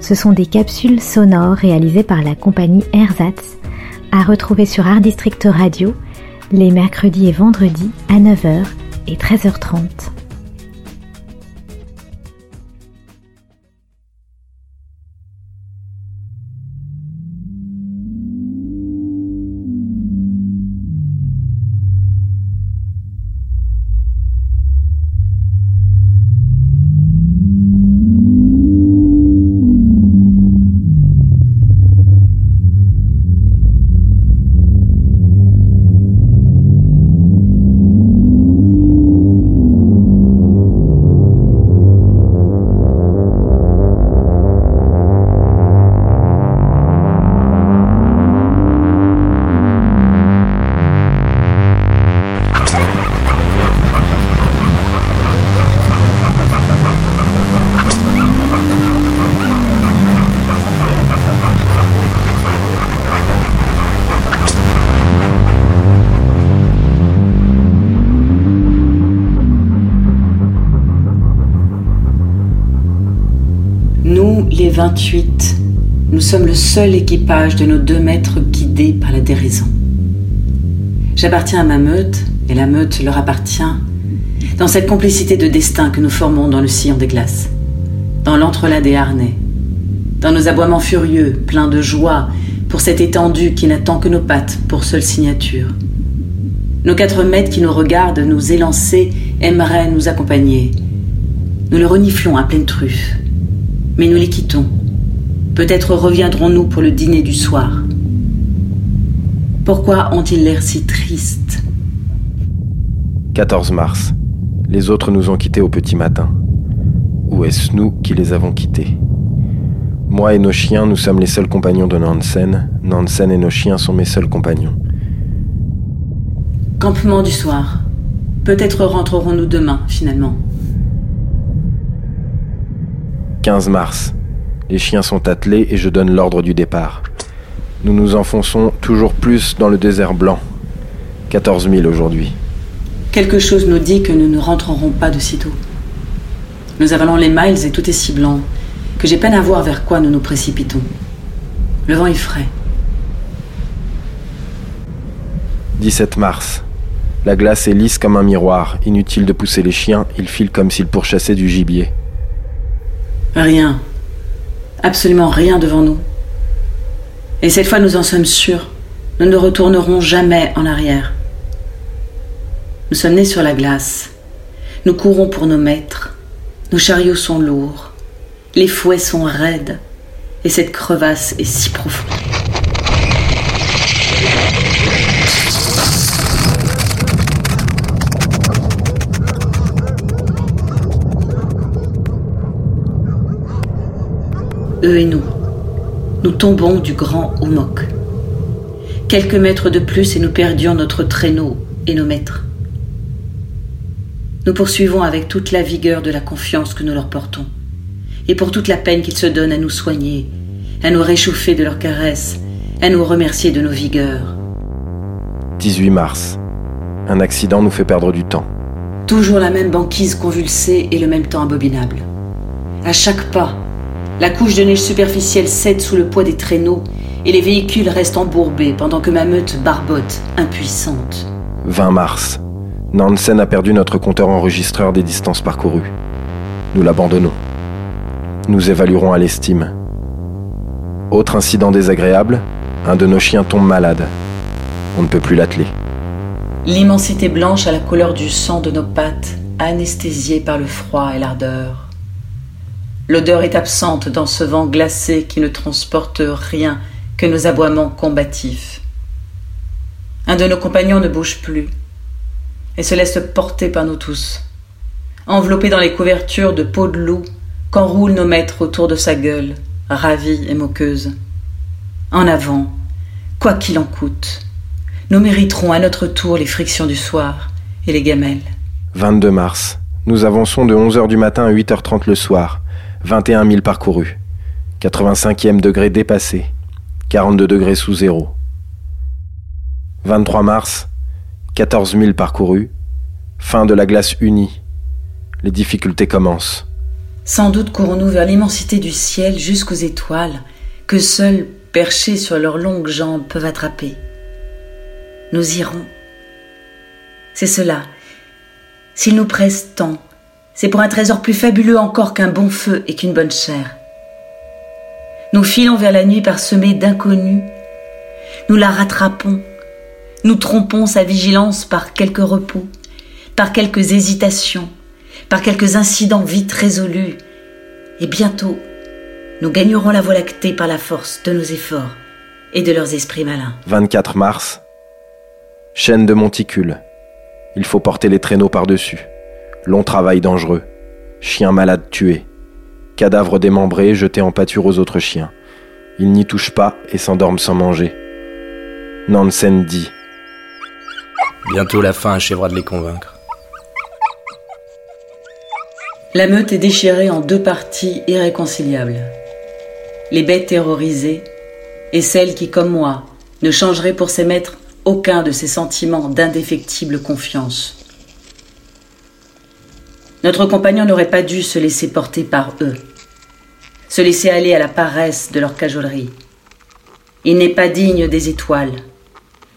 ce sont des capsules sonores réalisées par la compagnie Ersatz, à retrouver sur Art District Radio les mercredis et vendredis à 9h et 13h30. 28, nous sommes le seul équipage de nos deux maîtres guidés par la déraison. J'appartiens à ma meute, et la meute leur appartient, dans cette complicité de destin que nous formons dans le sillon des glaces, dans l'entrelac des harnais, dans nos aboiements furieux, pleins de joie pour cette étendue qui n'attend que nos pattes pour seule signature. Nos quatre maîtres qui nous regardent, nous élancer, aimeraient nous accompagner. Nous le reniflons à pleine truffe mais nous les quittons. Peut-être reviendrons-nous pour le dîner du soir. Pourquoi ont-ils l'air si tristes? 14 mars. Les autres nous ont quittés au petit matin. Ou est-ce nous qui les avons quittés? Moi et nos chiens, nous sommes les seuls compagnons de Nansen. Nansen et nos chiens sont mes seuls compagnons. Campement du soir. Peut-être rentrerons-nous demain, finalement. 15 mars. Les chiens sont attelés et je donne l'ordre du départ. Nous nous enfonçons toujours plus dans le désert blanc. 14 000 aujourd'hui. Quelque chose nous dit que nous ne rentrerons pas de sitôt. Nous avalons les miles et tout est si blanc que j'ai peine à voir vers quoi nous nous précipitons. Le vent est frais. 17 mars. La glace est lisse comme un miroir. Inutile de pousser les chiens, ils filent comme s'ils pourchassaient du gibier. Rien. Absolument rien devant nous. Et cette fois, nous en sommes sûrs. Nous ne retournerons jamais en arrière. Nous sommes nés sur la glace. Nous courons pour nos maîtres. Nos chariots sont lourds. Les fouets sont raides. Et cette crevasse est si profonde. Eux et nous. Nous tombons du grand Humok. Quelques mètres de plus et nous perdions notre traîneau et nos maîtres. Nous poursuivons avec toute la vigueur de la confiance que nous leur portons, et pour toute la peine qu'ils se donnent à nous soigner, à nous réchauffer de leurs caresses, à nous remercier de nos vigueurs. 18 mars. Un accident nous fait perdre du temps. Toujours la même banquise convulsée et le même temps abominable. À chaque pas, la couche de neige superficielle cède sous le poids des traîneaux et les véhicules restent embourbés pendant que ma meute barbote, impuissante. 20 mars. Nansen a perdu notre compteur enregistreur des distances parcourues. Nous l'abandonnons. Nous évaluerons à l'estime. Autre incident désagréable, un de nos chiens tombe malade. On ne peut plus l'atteler. L'immensité blanche à la couleur du sang de nos pattes, anesthésiée par le froid et l'ardeur. L'odeur est absente dans ce vent glacé qui ne transporte rien que nos aboiements combatifs. Un de nos compagnons ne bouge plus et se laisse porter par nous tous. Enveloppé dans les couvertures de peau de loup qu'enroulent nos maîtres autour de sa gueule, ravie et moqueuse. En avant, quoi qu'il en coûte. Nous mériterons à notre tour les frictions du soir et les gamelles. 22 mars. Nous avançons de 11h du matin à 8h30 le soir. 21 000 parcourus. 85e degré dépassé. 42 degrés sous zéro. 23 mars. 14 000 parcourus. Fin de la glace unie. Les difficultés commencent. Sans doute courons-nous vers l'immensité du ciel jusqu'aux étoiles, que seuls, perchés sur leurs longues jambes, peuvent attraper. Nous irons. C'est cela. S'il nous presse tant, c'est pour un trésor plus fabuleux encore qu'un bon feu et qu'une bonne chair. Nous filons vers la nuit parsemée d'inconnus. Nous la rattrapons. Nous trompons sa vigilance par quelques repos, par quelques hésitations, par quelques incidents vite résolus. Et bientôt, nous gagnerons la voie lactée par la force de nos efforts et de leurs esprits malins. 24 mars. Chaîne de monticule. Il faut porter les traîneaux par-dessus. Long travail dangereux. Chien malade tué. Cadavre démembré jeté en pâture aux autres chiens. Ils n'y touchent pas et s'endorment sans manger. Nansen dit. Bientôt la fin achèvera de les convaincre. La meute est déchirée en deux parties irréconciliables. Les bêtes terrorisées et celles qui, comme moi, ne changeraient pour ses maîtres aucun de ces sentiments d'indéfectible confiance. Notre compagnon n'aurait pas dû se laisser porter par eux, se laisser aller à la paresse de leur cajolerie. Il n'est pas digne des étoiles.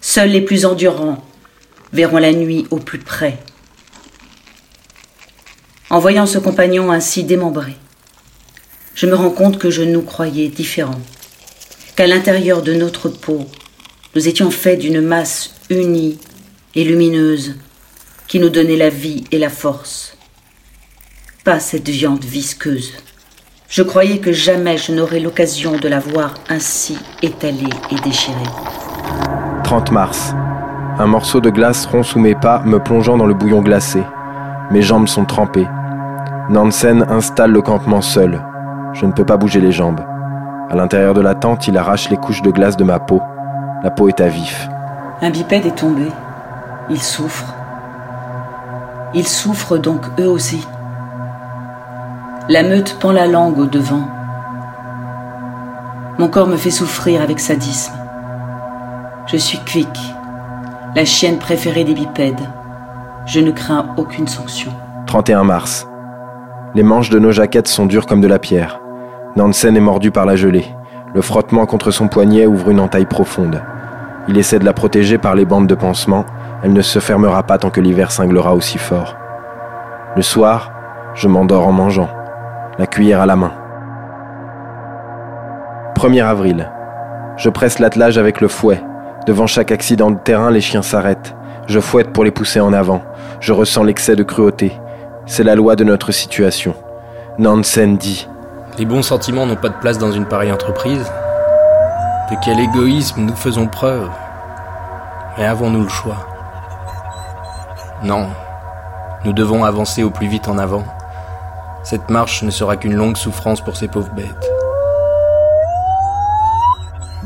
Seuls les plus endurants verront la nuit au plus près en voyant ce compagnon ainsi démembré. Je me rends compte que je nous croyais différents, qu'à l'intérieur de notre peau, nous étions faits d'une masse unie et lumineuse qui nous donnait la vie et la force. Pas cette viande visqueuse. Je croyais que jamais je n'aurais l'occasion de la voir ainsi étalée et déchirée. 30 mars. Un morceau de glace rond sous mes pas me plongeant dans le bouillon glacé. Mes jambes sont trempées. Nansen installe le campement seul. Je ne peux pas bouger les jambes. À l'intérieur de la tente, il arrache les couches de glace de ma peau. La peau est à vif. Un bipède est tombé. Il souffre. Ils souffrent donc eux aussi. La meute pend la langue au devant. Mon corps me fait souffrir avec sadisme. Je suis Quick, la chienne préférée des bipèdes. Je ne crains aucune sanction. 31 mars. Les manches de nos jaquettes sont dures comme de la pierre. Nansen est mordu par la gelée. Le frottement contre son poignet ouvre une entaille profonde. Il essaie de la protéger par les bandes de pansement. Elle ne se fermera pas tant que l'hiver cinglera aussi fort. Le soir, je m'endors en mangeant, la cuillère à la main. 1er avril. Je presse l'attelage avec le fouet. Devant chaque accident de terrain, les chiens s'arrêtent. Je fouette pour les pousser en avant. Je ressens l'excès de cruauté. C'est la loi de notre situation. Nansen dit Les bons sentiments n'ont pas de place dans une pareille entreprise. De quel égoïsme nous faisons preuve Mais avons-nous le choix? Non. Nous devons avancer au plus vite en avant. Cette marche ne sera qu'une longue souffrance pour ces pauvres bêtes.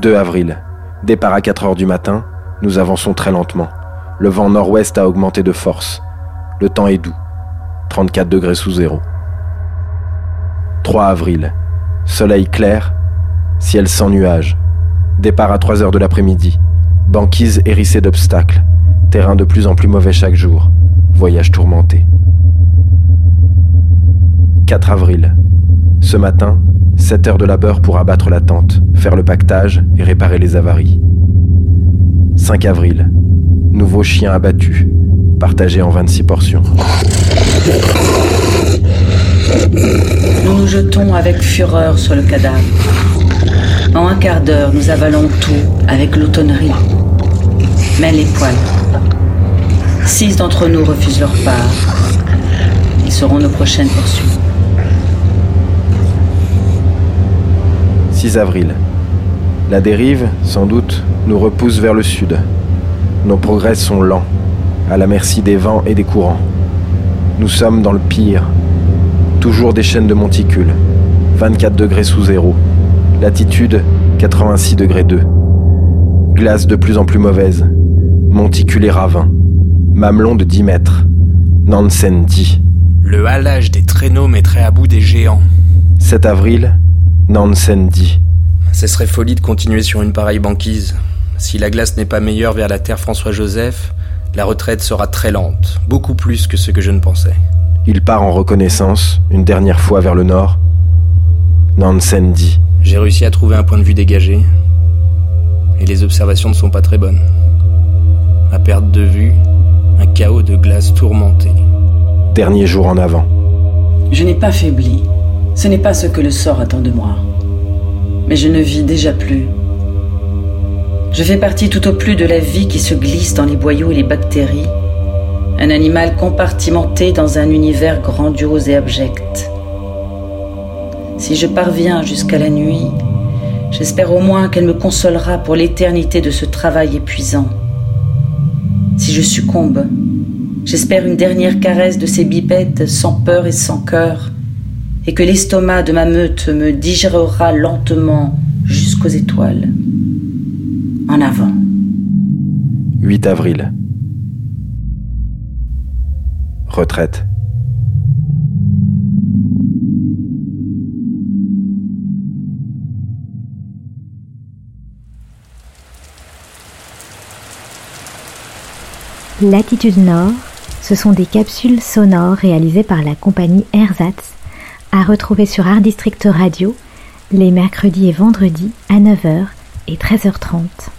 2 avril. Départ à 4 heures du matin, nous avançons très lentement. Le vent nord-ouest a augmenté de force. Le temps est doux. 34 degrés sous zéro. 3 avril. Soleil clair, ciel sans nuages. Départ à 3 heures de l'après-midi. Banquise hérissée d'obstacles. Terrain de plus en plus mauvais chaque jour. Voyage tourmenté. 4 avril. Ce matin, 7 heures de labeur pour abattre la tente, faire le pactage et réparer les avaries. 5 avril. Nouveau chien abattu, partagé en 26 portions. Nous nous jetons avec fureur sur le cadavre. En un quart d'heure, nous avalons tout avec l'automnerie. Mais les poils. Six d'entre nous refusent leur part. Ils seront nos prochaines poursuites. 6 avril. La dérive, sans doute, nous repousse vers le sud. Nos progrès sont lents, à la merci des vents et des courants. Nous sommes dans le pire. Toujours des chaînes de monticules. 24 degrés sous zéro. Latitude 86 degrés 2. Glace de plus en plus mauvaise. Monticule et ravin. Mamelon de 10 mètres. Nansen dit. Le halage des traîneaux mettrait à bout des géants. 7 avril, Nansen dit. Ce serait folie de continuer sur une pareille banquise. Si la glace n'est pas meilleure vers la terre François-Joseph, la retraite sera très lente, beaucoup plus que ce que je ne pensais. Il part en reconnaissance, une dernière fois vers le nord. Nansen dit. J'ai réussi à trouver un point de vue dégagé, et les observations ne sont pas très bonnes. À perte de vue, un chaos de glace tourmenté. Dernier jour en avant. Je n'ai pas faibli. Ce n'est pas ce que le sort attend de moi. Mais je ne vis déjà plus. Je fais partie tout au plus de la vie qui se glisse dans les boyaux et les bactéries. Un animal compartimenté dans un univers grandiose et abject. Si je parviens jusqu'à la nuit, j'espère au moins qu'elle me consolera pour l'éternité de ce travail épuisant. Si je succombe, j'espère une dernière caresse de ces bipèdes sans peur et sans cœur, et que l'estomac de ma meute me digérera lentement jusqu'aux étoiles. En avant. 8 avril. Retraite. Latitude Nord, ce sont des capsules sonores réalisées par la compagnie Ersatz, à retrouver sur Art District Radio les mercredis et vendredis à 9h et 13h30.